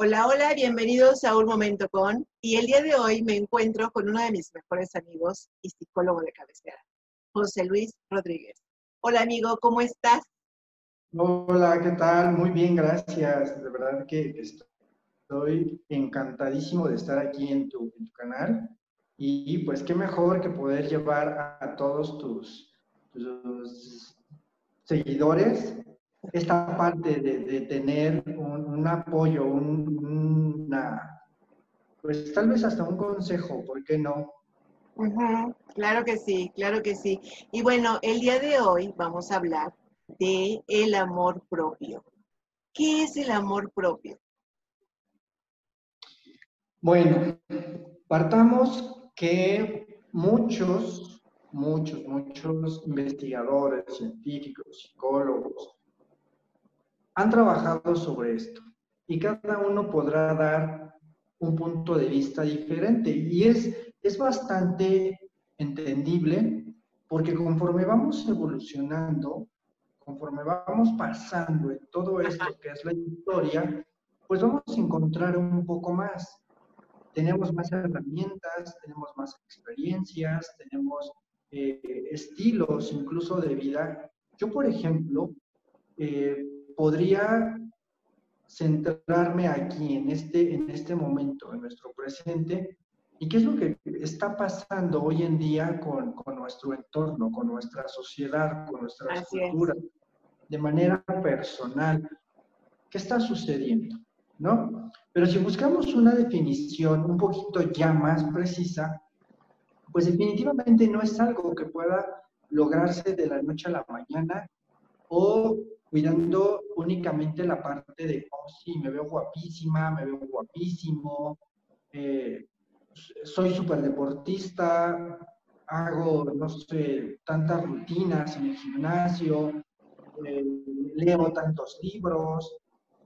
Hola, hola, bienvenidos a Un Momento con. Y el día de hoy me encuentro con uno de mis mejores amigos y psicólogo de cabecera, José Luis Rodríguez. Hola, amigo, ¿cómo estás? Hola, ¿qué tal? Muy bien, gracias. De verdad que estoy encantadísimo de estar aquí en tu, canal. Y pues qué mejor que poder llevar a, todos tus, seguidores esta parte de, tener un, apoyo, una, pues tal vez hasta un consejo, ¿por qué no? Claro que sí, claro que sí. Y bueno, el día de hoy vamos a hablar de el amor propio. ¿Qué es el amor propio? Bueno, partamos que muchos, muchos, muchos investigadores, científicos, psicólogos, han trabajado sobre esto y cada uno podrá dar un punto de vista diferente y es, es bastante entendible porque conforme vamos evolucionando, conforme vamos pasando en todo esto que es la historia, pues vamos a encontrar un poco más. Tenemos más herramientas, tenemos más experiencias, tenemos eh, estilos incluso de vida. Yo, por ejemplo, eh, podría centrarme aquí, en este, en este momento, en nuestro presente, y qué es lo que está pasando hoy en día con, con nuestro entorno, con nuestra sociedad, con nuestra cultura, de manera personal. ¿Qué está sucediendo? ¿No? Pero si buscamos una definición un poquito ya más precisa, pues definitivamente no es algo que pueda lograrse de la noche a la mañana o cuidando únicamente la parte de, oh, sí, me veo guapísima, me veo guapísimo, eh, soy súper deportista, hago, no sé, tantas rutinas en el gimnasio, eh, leo tantos libros.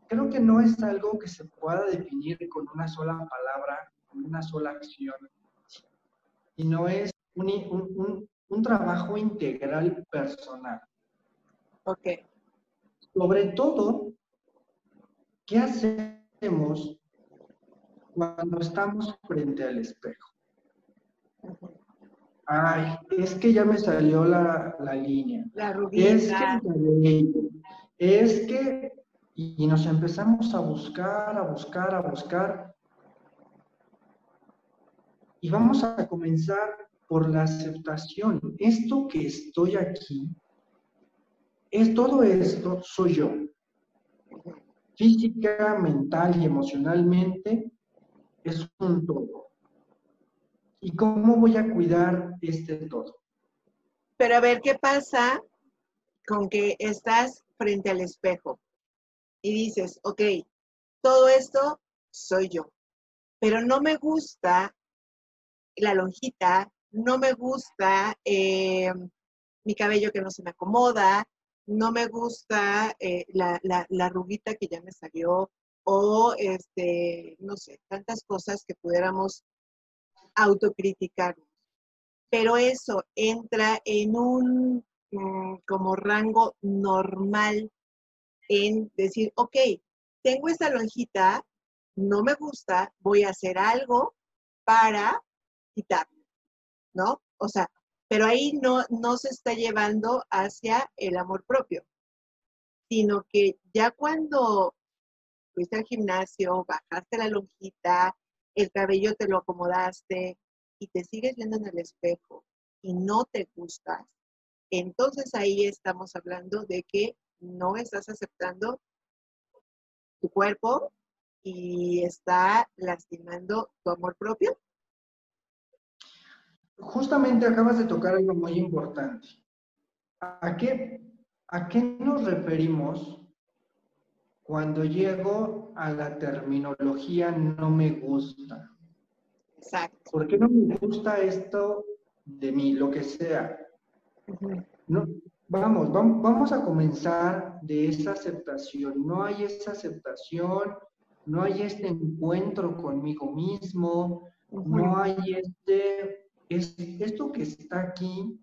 Creo que no es algo que se pueda definir con una sola palabra, con una sola acción, sino es un, un, un trabajo integral personal. Ok. Sobre todo, ¿qué hacemos cuando estamos frente al espejo? Ay, es que ya me salió la, línea. La Es que, es que, y nos empezamos a buscar, a buscar, a buscar. Y vamos a comenzar por la aceptación. Esto que estoy aquí es todo esto soy yo. Física, mental y emocionalmente es un todo. ¿Y cómo voy a cuidar este todo? Pero a ver, ¿qué pasa con que estás frente al espejo y dices, ok, todo esto soy yo, pero no me gusta la lonjita, no me gusta eh, mi cabello que no se me acomoda, no me gusta eh, la, la, ruguita que ya me salió o, este, no sé, tantas cosas que pudiéramos autocriticarnos. Pero eso entra en un mm, como rango normal en decir, ok, tengo esta lonjita, no me gusta, voy a hacer algo para quitarlo, ¿no? O sea, pero ahí no, no se está llevando hacia el amor propio, sino que ya cuando fuiste al gimnasio, bajaste la lonjita, el cabello te lo acomodaste y te sigues viendo en el espejo y no te gustas, entonces ahí estamos hablando de que no estás aceptando tu cuerpo y está lastimando tu amor propio justamente acabas de tocar algo muy importante. ¿A qué, ¿A qué nos referimos cuando llego a la terminología no me gusta? Exacto. ¿Por qué no me gusta esto de mí, lo que sea? no, vamos, vamos, vamos a comenzar de esa aceptación. No hay esa aceptación, no hay este encuentro conmigo mismo, no hay este es, esto que está aquí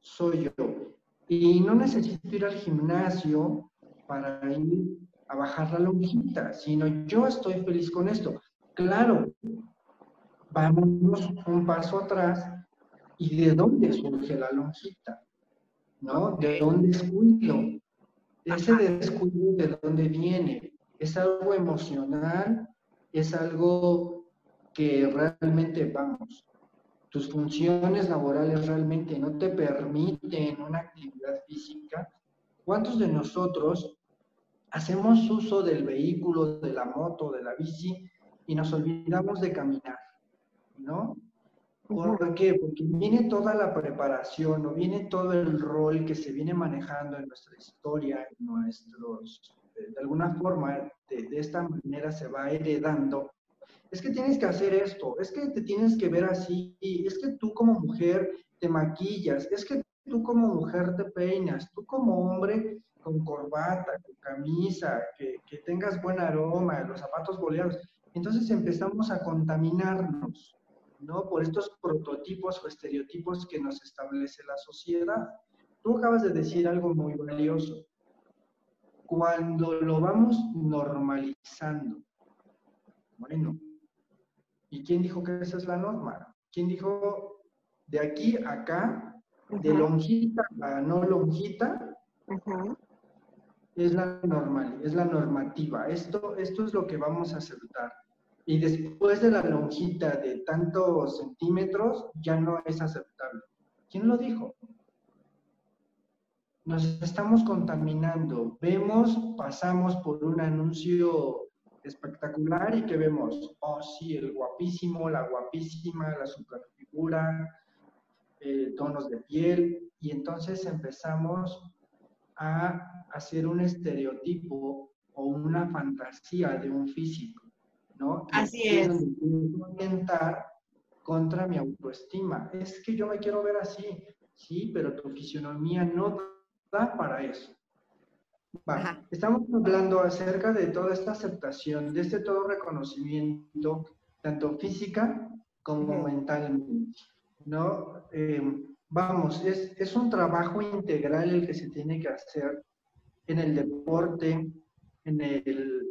soy yo. Y no necesito ir al gimnasio para ir a bajar la lonjita, sino yo estoy feliz con esto. Claro, vamos un paso atrás y de dónde surge la lonjita, ¿no? ¿De dónde descuido? Ese descuido de dónde viene. Es algo emocional, es algo que realmente, vamos, tus funciones laborales realmente no te permiten una actividad física. ¿Cuántos de nosotros hacemos uso del vehículo, de la moto, de la bici y nos olvidamos de caminar? ¿No? ¿Por qué? Porque viene toda la preparación o viene todo el rol que se viene manejando en nuestra historia, en nuestros, de alguna forma, de, de esta manera se va heredando es que tienes que hacer esto, es que te tienes que ver así, es que tú como mujer te maquillas, es que tú como mujer te peinas, tú como hombre con corbata, con camisa, que, tengas buen aroma, los zapatos boleados. Entonces empezamos a contaminarnos, ¿no? Por estos prototipos o estereotipos que nos establece la sociedad. Tú acabas de decir algo muy valioso. Cuando lo vamos normalizando, bueno, ¿Y quién dijo que esa es la norma? ¿Quién dijo de aquí a acá, de lonjita a no lonjita? Es la normal, es la normativa. Esto, esto es lo que vamos a aceptar. Y después de la lonjita de tantos centímetros, ya no es aceptable. ¿Quién lo dijo? Nos estamos contaminando. Vemos, pasamos por un anuncio espectacular y que vemos, oh sí, el guapísimo, la guapísima, la superfigura, eh, tonos de piel, y entonces empezamos a hacer un estereotipo o una fantasía de un físico, ¿no? Así es. Orientar contra mi autoestima. Es que yo me quiero ver así, sí, pero tu fisionomía no da para eso. Estamos hablando acerca de toda esta aceptación, de este todo reconocimiento, tanto física como mentalmente, ¿no? Em, vamos, es, es, un trabajo integral el que se tiene que hacer en el deporte, en el,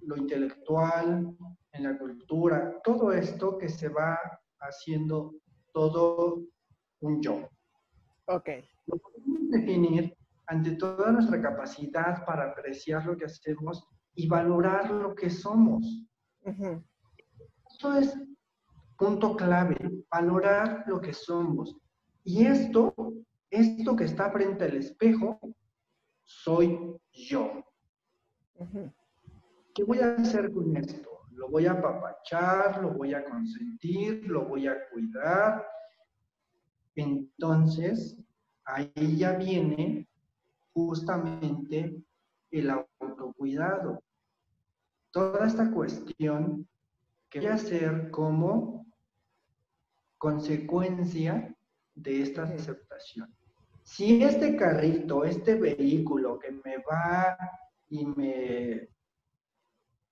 lo intelectual, en la cultura, todo esto que se va haciendo todo un yo. Ok. Lo podemos definir ante toda nuestra capacidad para apreciar lo que hacemos y valorar lo que somos. Esto es punto clave, valorar lo que somos. Y esto, esto que está frente al espejo, soy yo. ¿Qué voy a hacer con esto? Lo voy a apapachar, lo voy a consentir, lo voy a cuidar. Entonces, ahí ya viene justamente el autocuidado. Toda esta cuestión que voy a hacer como consecuencia de esta aceptación. Si este carrito, este vehículo que me va y me,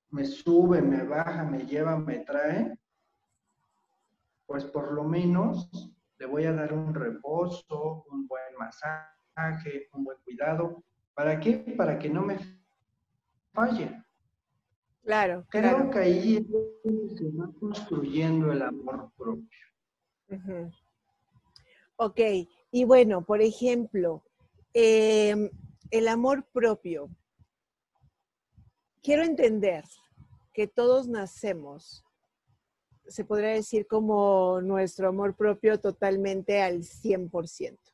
me sube, me baja, me lleva, me trae, pues por lo menos le voy a dar un reposo, un buen masaje un buen cuidado. ¿Para qué? Para que no me falle. Claro. Creo que ahí se va construyendo el amor propio. Ok, y bueno, por ejemplo, em, el amor propio. Quiero entender que todos nacemos, se podría decir como nuestro amor propio totalmente al 100%.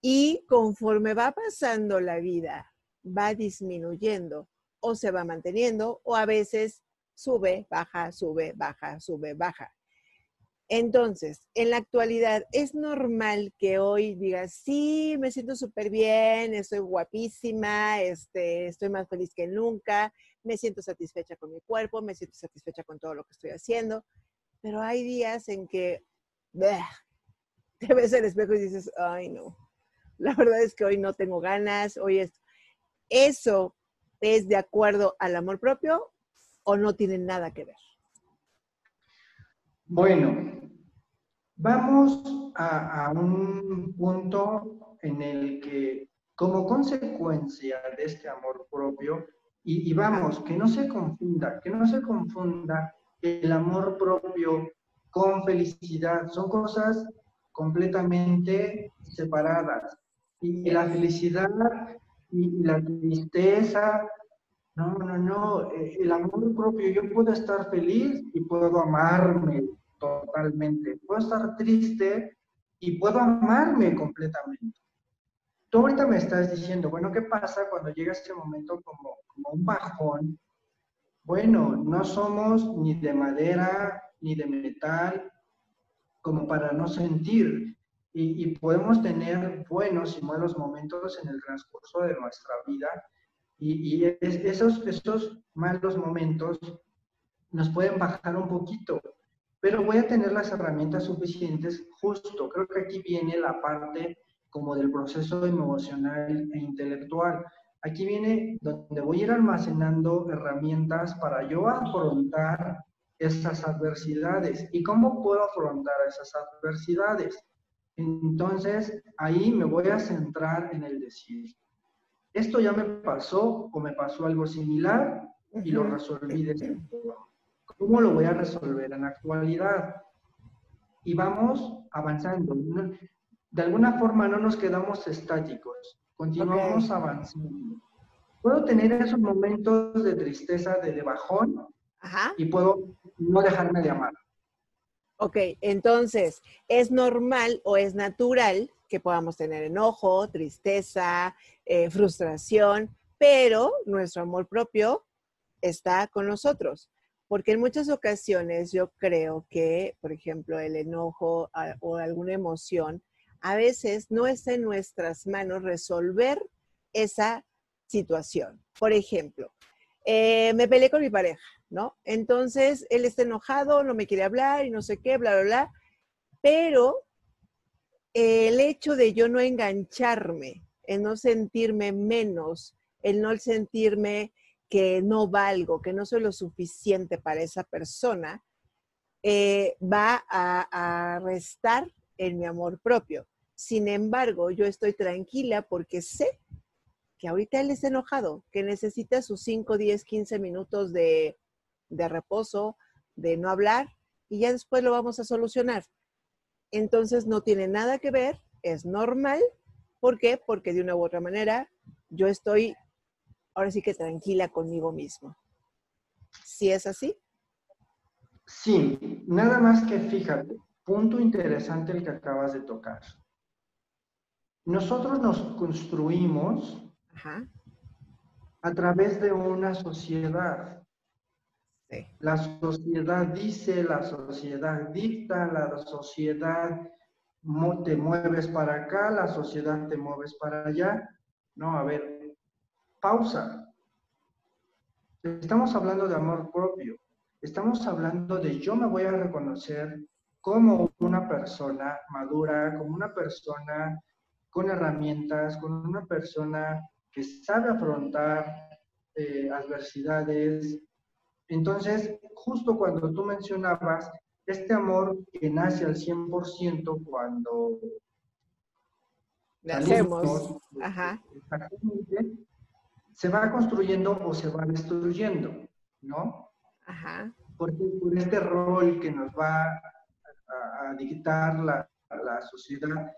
Y conforme va pasando la vida, va disminuyendo o se va manteniendo o a veces sube, baja, sube, baja, sube, baja. Entonces, en la actualidad, es normal que hoy digas, sí, me siento súper bien, estoy guapísima, este, estoy más feliz que nunca, me siento satisfecha con mi cuerpo, me siento satisfecha con todo lo que estoy haciendo, pero hay días en que te ves el espejo y dices, ay no, la verdad es que hoy no tengo ganas, hoy es... ¿Eso es de acuerdo al amor propio o no tiene nada que ver? Bueno, vamos a, un punto en el que como consecuencia de este amor propio Y, vamos, que no se confunda, que no se confunda el amor propio con felicidad. Son cosas completamente separadas. Y la felicidad y la tristeza, no, no, no, eh, el amor propio, yo puedo estar feliz y puedo amarme totalmente, puedo estar triste y puedo amarme completamente. Tú ahorita me estás diciendo, bueno, ¿qué pasa cuando llega este momento como, como un bajón? Bueno, no somos ni de madera ni de metal como para no sentir. Y, podemos tener buenos y malos momentos en el transcurso de nuestra vida. Y, y esos, esos malos momentos nos pueden bajar un poquito, pero voy a tener las herramientas suficientes justo. Creo que aquí viene la parte como del proceso emocional e intelectual. Aquí viene donde voy a ir almacenando herramientas para yo afrontar esas adversidades. ¿Y cómo puedo afrontar esas adversidades? Entonces, ahí me voy a centrar en el decir, esto ya me pasó o me pasó algo similar y lo resolví de esta ¿Cómo lo voy a resolver en la actualidad? Y vamos avanzando de alguna forma no nos quedamos estáticos, continuamos avanzando. Puedo tener esos momentos de tristeza, de, bajón, y puedo no dejarme de amar. Ok, entonces, ¿es normal o es natural que podamos tener enojo, tristeza, eh, frustración, pero nuestro amor propio está con nosotros? Porque en muchas ocasiones yo creo que, por ejemplo, el enojo ah, o alguna emoción a veces no está en nuestras manos resolver esa situación. Por ejemplo, eh, me peleé con mi pareja, ¿no? Entonces, él está enojado, no me quiere hablar y no sé qué, bla, bla, bla. Pero el hecho de yo no engancharme, el no sentirme menos, el no sentirme que no valgo, que no soy lo suficiente para esa persona, eh, va a, a restar en mi amor propio. Sin embargo, yo estoy tranquila porque sé que ahorita él está enojado, que necesita sus 5, 10, 15 minutos de, de reposo, de no hablar, y ya después lo vamos a solucionar. Entonces no tiene nada que ver, es normal. ¿Por qué? Porque de una u otra manera yo estoy ahora sí que tranquila conmigo mismo. ¿Sí es así? Sí, nada más que fíjate, punto interesante el que acabas de tocar. Nosotros nos construimos a través de una sociedad. La sociedad dice, la sociedad dicta, la sociedad te mueves para acá, la sociedad te mueves para allá. No, a ver, pausa. Estamos hablando de amor propio. Estamos hablando de yo me voy a reconocer como una persona madura, como una persona con herramientas, con una persona que sabe afrontar eh, adversidades. Entonces, justo cuando tú mencionabas este amor que nace al 100% cuando nacemos, se va construyendo o se va destruyendo, ¿no? Ajá. Porque por este rol que nos va a, dictar la, la, sociedad,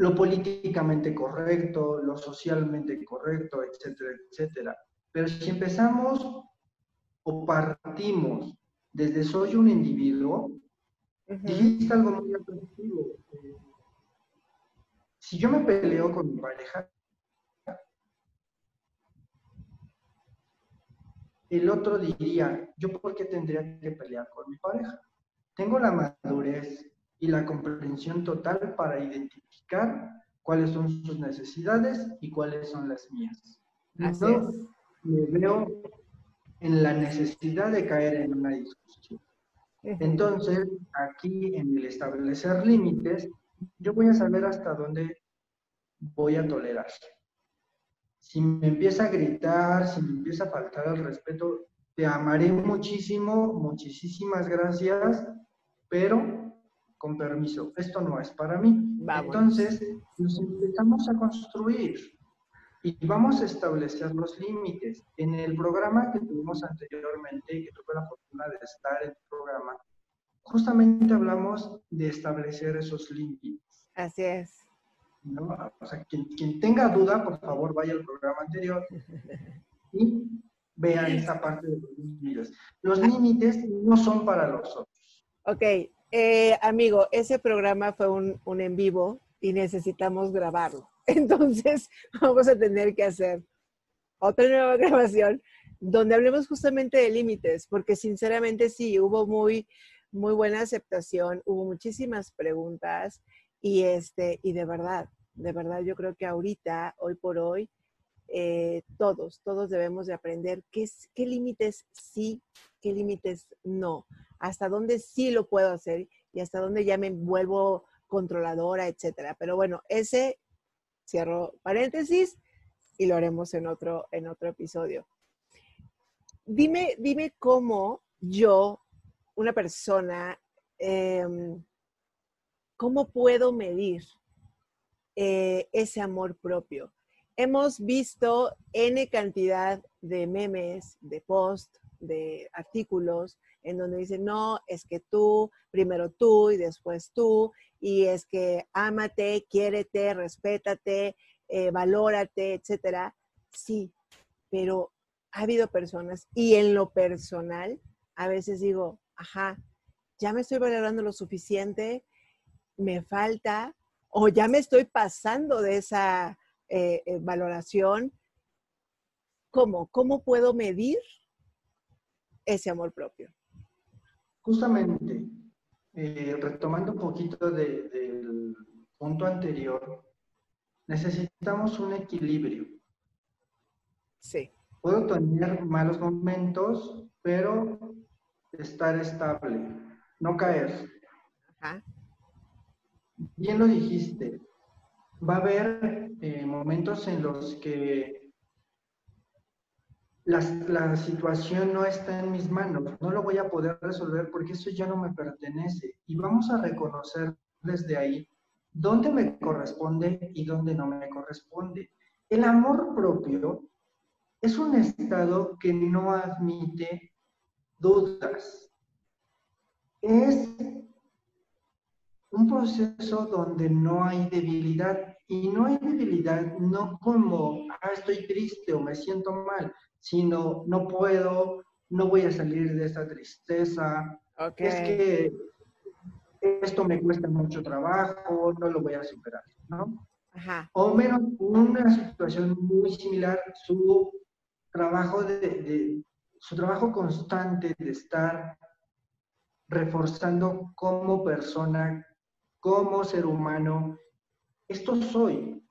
lo políticamente correcto, lo socialmente correcto, etcétera, etcétera. Pero si empezamos o partimos desde soy un individuo, dijiste algo muy atractivo. Eh, si yo me peleo con mi pareja, el otro diría, ¿yo por qué tendría que pelear con mi pareja? Tengo la madurez y la comprensión total para identificar cuáles son sus necesidades y cuáles son las mías. No me veo en la necesidad de caer en una discusión. Entonces, aquí en el establecer límites, yo voy a saber hasta dónde voy a tolerar. Si me empieza a gritar, si me empieza a faltar el respeto, te amaré muchísimo, muchísimas gracias, pero con permiso, esto no es para mí. Entonces, nos empezamos a construir. y vamos a establecer los límites. En el programa que tuvimos anteriormente, que tuve la fortuna de estar en el programa, justamente hablamos de establecer esos límites. Así es. O sea, quien, quien, tenga duda, por favor, vaya al programa anterior y vea esa parte de los límites. Los límites no son para los otros. Ok, eh, amigo, ese programa fue un, en vivo y necesitamos grabarlo. Entonces, vamos a tener que hacer otra nueva grabación donde hablemos justamente de límites, porque sinceramente sí, hubo muy, muy buena aceptación, hubo muchísimas preguntas y, este, y de verdad, de verdad yo creo que ahorita, hoy por hoy, eh, todos, todos debemos de aprender qué, qué límites sí, qué límites no, hasta dónde sí lo puedo hacer y hasta dónde ya me vuelvo controladora, etcétera. Pero bueno, ese Cierro paréntesis y lo haremos en otro, en otro episodio. Dime, dime cómo yo, una persona, em, cómo puedo medir eh, ese amor propio. Hemos visto N cantidad de memes, de posts, de artículos en donde dicen, no, es que tú, primero tú y después tú, y es que ámate, quiérete, respétate, eh, valórate, etcétera. Sí, pero ha habido personas y en lo personal a veces digo, ajá, ya me estoy valorando lo suficiente, me falta o ya me estoy pasando de esa eh, eh, valoración. ¿Cómo? ¿Cómo puedo medir ese amor propio? Justamente, eh, retomando un poquito del punto anterior, necesitamos un equilibrio. Sí. Puedo tener malos momentos, pero estar estable, no caer. Ajá. Bien lo dijiste, va a haber eh, momentos en los que la, situación no está en mis manos, no lo voy a poder resolver porque eso ya no me pertenece. Y vamos a reconocer desde ahí dónde me corresponde y dónde no me corresponde. El amor propio es un estado que no admite dudas. Es un proceso donde no hay debilidad. Y no hay debilidad no como, ah, estoy triste o me siento mal, sino no puedo, no voy a salir de esta tristeza, es que esto me cuesta mucho trabajo, no lo voy a superar, ¿no? O menos una situación muy similar, su trabajo de, su trabajo constante de estar reforzando como persona, como ser humano, esto soy,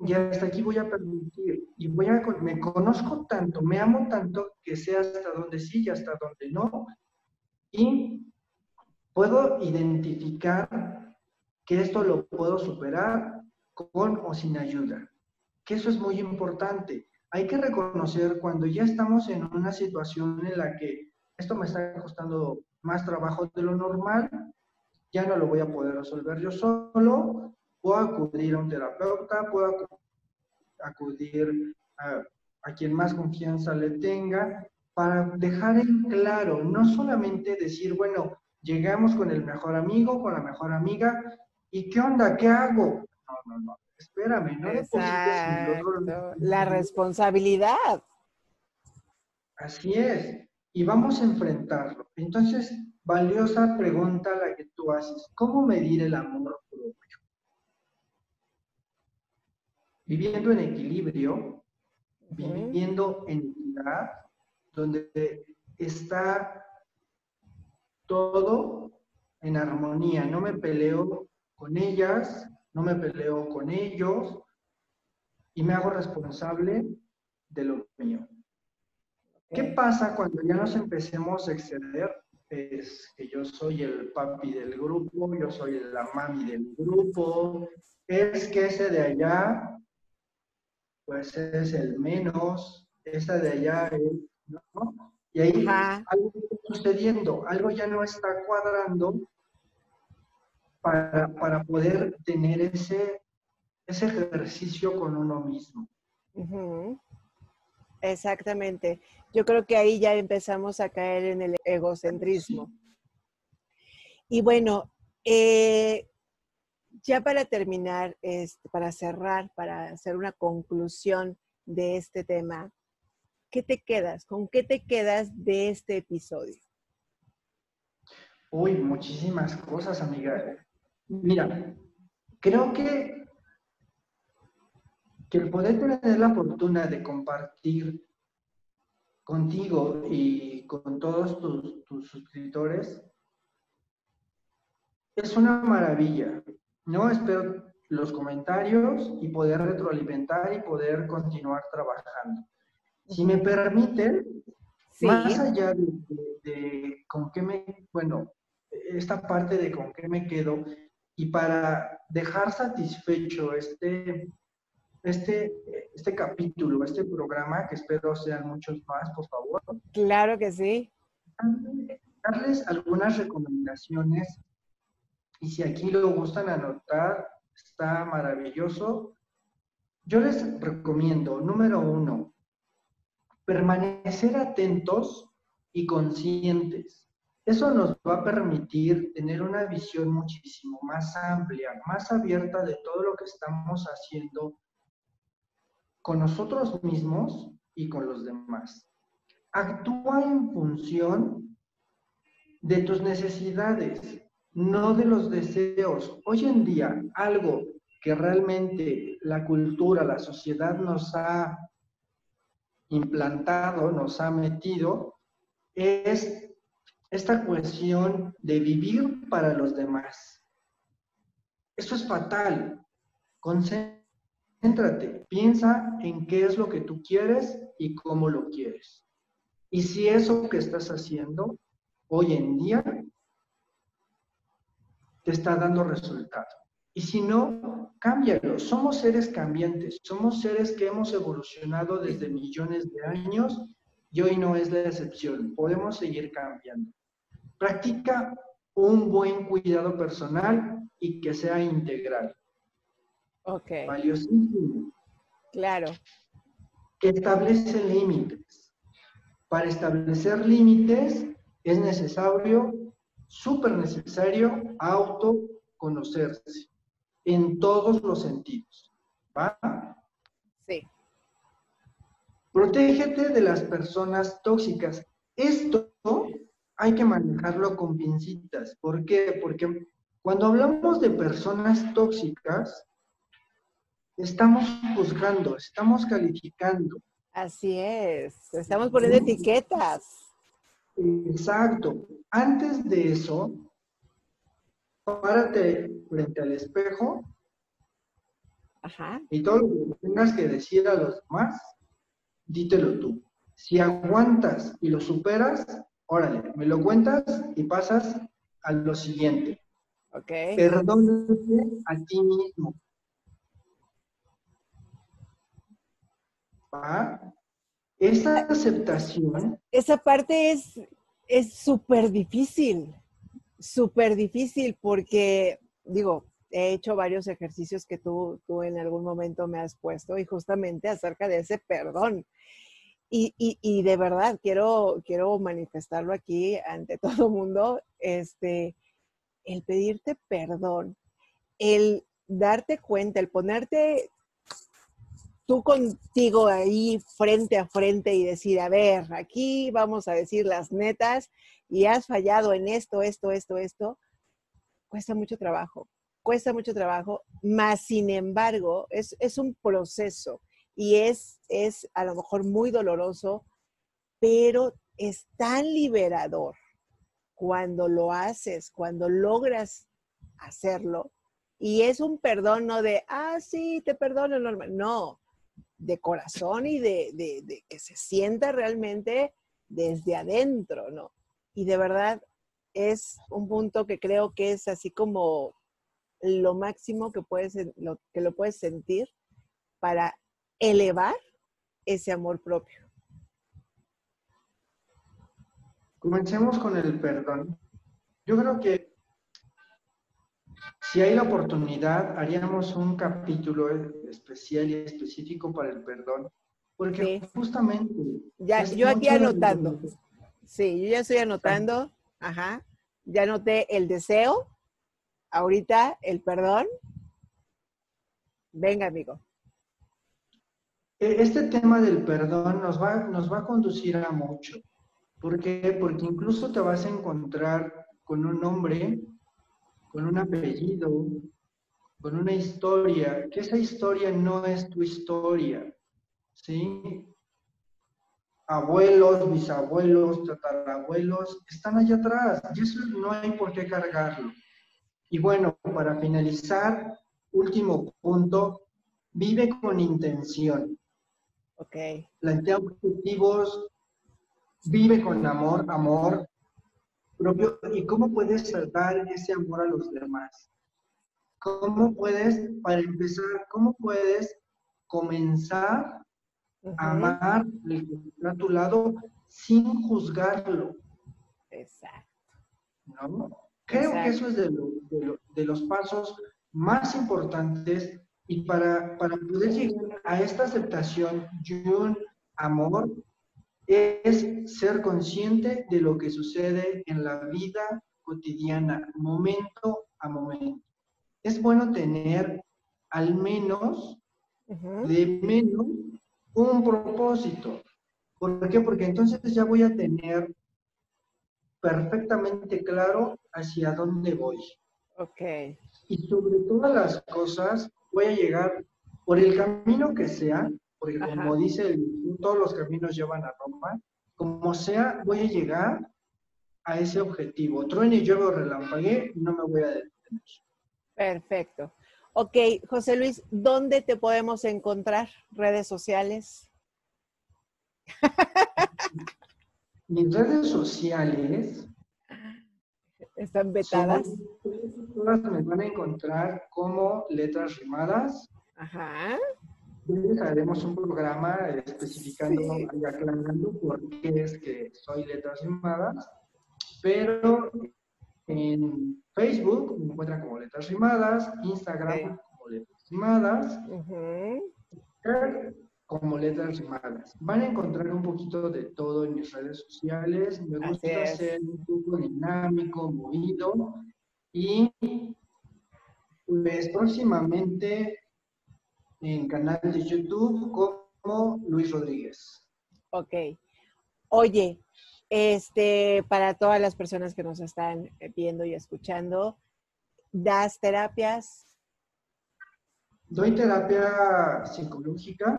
y hasta aquí voy a permitir y voy a, me conozco tanto, me amo tanto que sé hasta dónde sí y hasta dónde no. Y puedo identificar que esto lo puedo superar con o sin ayuda. Que eso es muy importante. Hay que reconocer cuando ya estamos en una situación en la que esto me está costando más trabajo de lo normal, ya no lo voy a poder resolver yo solo, puedo acudir a un terapeuta, puedo acudir a, quien más confianza le tenga, para dejar en claro, no solamente decir, bueno, llegamos con el mejor amigo, con la mejor amiga, ¿y qué onda? ¿Qué hago? No, no, no, espérame, no Exacto. La responsabilidad. Así es, y vamos a enfrentarlo. Entonces, valiosa pregunta la que tú haces, ¿cómo medir el amor propio? Viviendo en equilibrio, viviendo en equidad, donde está todo en armonía. No me peleo con ellas, no me peleo con ellos y me hago responsable de lo mío. ¿Qué pasa cuando ya nos empecemos a exceder? Es que yo soy el papi del grupo, yo soy la mami del grupo, es que ese de allá pues es el menos, esa de allá es, ¿no? Y ahí algo está sucediendo, algo ya no está cuadrando para, poder tener ese, ese ejercicio con uno mismo. Exactamente. Yo creo que ahí ya empezamos a caer en el egocentrismo. Y bueno, eh, ya para terminar, este, para cerrar, para hacer una conclusión de este tema, ¿qué te quedas? ¿Con qué te quedas de este episodio? Uy, muchísimas cosas, amiga. Mira, creo que, que el poder tener la fortuna de compartir contigo y con todos tus, tus suscriptores es una maravilla. No espero los comentarios y poder retroalimentar y poder continuar trabajando. Si me permiten, más allá de, con qué me, bueno, esta parte de con qué me quedo, y para dejar satisfecho este, este, este capítulo, este programa, que espero sean muchos más, por favor. Claro que sí. Darles algunas recomendaciones y si aquí lo gustan anotar, está maravilloso. Yo les recomiendo, número uno, permanecer atentos y conscientes. Eso nos va a permitir tener una visión muchísimo más amplia, más abierta de todo lo que estamos haciendo con nosotros mismos y con los demás. Actúa en función de tus necesidades, no de los deseos. Hoy en día, algo que realmente la cultura, la sociedad nos ha implantado, nos ha metido, es esta cuestión de vivir para los demás. Eso es fatal. Concéntrate, piensa en qué es lo que tú quieres y cómo lo quieres. Y si eso que estás haciendo hoy en día te está dando resultado. Y si no, cámbialo. Somos seres cambiantes, somos seres que hemos evolucionado desde millones de años y hoy no es la excepción. Podemos seguir cambiando. Practica un buen cuidado personal y que sea integral. Ok. Valiosísimo. Claro. Que establece límites. Para establecer límites es necesario súper necesario autoconocerse en todos los sentidos. ¿Va? Sí. Protégete de las personas tóxicas. Esto hay que manejarlo con pincitas. ¿Por qué? Porque cuando hablamos de personas tóxicas, estamos juzgando, estamos calificando. Así es, estamos poniendo etiquetas. Exacto. Antes de eso, párate frente al espejo y todo lo que tengas que decir a los demás, dítelo tú. Si aguantas y lo superas, órale, me lo cuentas y pasas a lo siguiente. Ok. Perdónate a ti mismo. ¿Va? Esa aceptación. Esa parte es súper difícil, súper difícil porque, digo, he hecho varios ejercicios que tú, tú en algún momento me has puesto y justamente acerca de ese perdón. Y, y, de verdad quiero, quiero manifestarlo aquí ante todo mundo, este, el pedirte perdón, el darte cuenta, el ponerte tú contigo ahí frente a frente y decir, a ver, aquí vamos a decir las netas y has fallado en esto, esto, esto, esto, cuesta mucho trabajo, cuesta mucho trabajo, más sin embargo es, es un proceso y es, es a lo mejor muy doloroso, pero es tan liberador cuando lo haces, cuando logras hacerlo. Y es un perdón no de, ah, sí, te perdono normal. No, de corazón y de, que se sienta realmente desde adentro, ¿no? Y de verdad es un punto que creo que es así como lo máximo que, puedes, lo, que lo puedes sentir para elevar ese amor propio. Comencemos con el perdón. Yo creo que si hay la oportunidad, haríamos un capítulo especial y específico para el perdón, porque justamente... Ya, yo aquí anotando. Sí, yo ya estoy anotando. Ajá. Ya anoté el deseo, ahorita el perdón. Venga, amigo. E, este tema del perdón nos va, nos va a conducir a mucho. ¿Por qué? Porque incluso te vas a encontrar con un hombre, con un apellido, con una historia, que esa historia no es tu historia, ¿sí? abuelos, bisabuelos, tatarabuelos, están allá atrás y eso no hay por qué cargarlo. Y bueno, para finalizar, último punto, vive con intención. Ok. Plantea objetivos, vive con amor, amor propio. ¿Y cómo puedes saltar ese amor a los demás? ¿Cómo puedes, para empezar, cómo puedes comenzar amar que está a tu lado sin juzgarlo. Exacto. ¿No? Creo que eso es de, de, los pasos más importantes y para, para poder llegar a esta aceptación y un amor es ser consciente de lo que sucede en la vida cotidiana, momento a momento. Es bueno tener al menos de menos un propósito. ¿Por qué? Porque entonces ya voy a tener perfectamente claro hacia dónde voy. Ok. Y sobre todas las cosas voy a llegar por el camino que sea, porque como dice, el, todos los caminos llevan a Roma, como sea, voy a llegar a ese objetivo. Truene y yo relampagué, no me voy a detener. Perfecto. Ok, José Luis, ¿dónde te podemos encontrar? ¿Redes sociales? Mis redes sociales están vetadas. Todas me van a encontrar como letras rimadas. Ajá. Haremos un programa especificando y aclarando por qué es que soy letras rimadas. Pero en Facebook me encuentran como Letras Rimadas, Instagram como Letras Rimadas, como Letras Rimadas. Van a encontrar un poquito de todo en mis redes sociales. Me gusta ser un poco dinámico, movido y pues próximamente en canal de YouTube como Luis Rodríguez. Ok. Oye, este, para todas las personas que nos están viendo y escuchando, ¿das terapias? Doy terapia psicológica.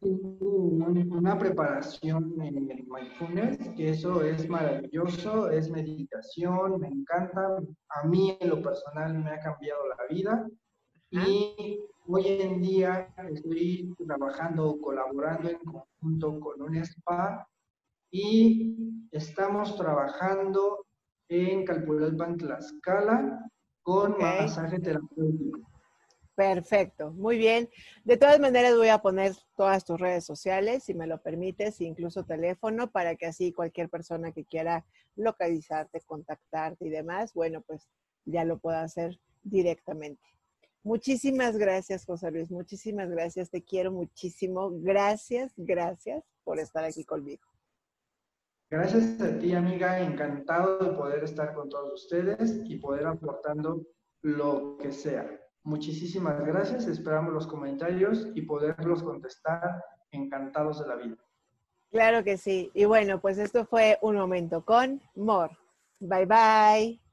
una preparación en mindfulness, que eso es maravilloso, es meditación, me encanta. A mí en lo personal me ha cambiado la vida. Y hoy en día estoy trabajando, colaborando en conjunto con un spa y estamos trabajando en Calpulalpan, Tlaxcala, con masaje terapéutico. Perfecto, muy bien. De todas maneras voy a poner todas tus redes sociales, si me lo permites, incluso teléfono, para que así cualquier persona que quiera localizarte, contactarte y demás, bueno, pues ya lo pueda hacer directamente. Muchísimas gracias, José Luis, muchísimas gracias, te quiero muchísimo. Gracias, gracias por estar aquí conmigo. Gracias a ti, amiga. Encantado de poder estar con todos ustedes y poder aportando lo que sea. Muchísimas gracias. Esperamos los comentarios y poderlos contestar encantados de la vida. Claro que sí. Y bueno, pues esto fue un momento con Mor. Bye bye.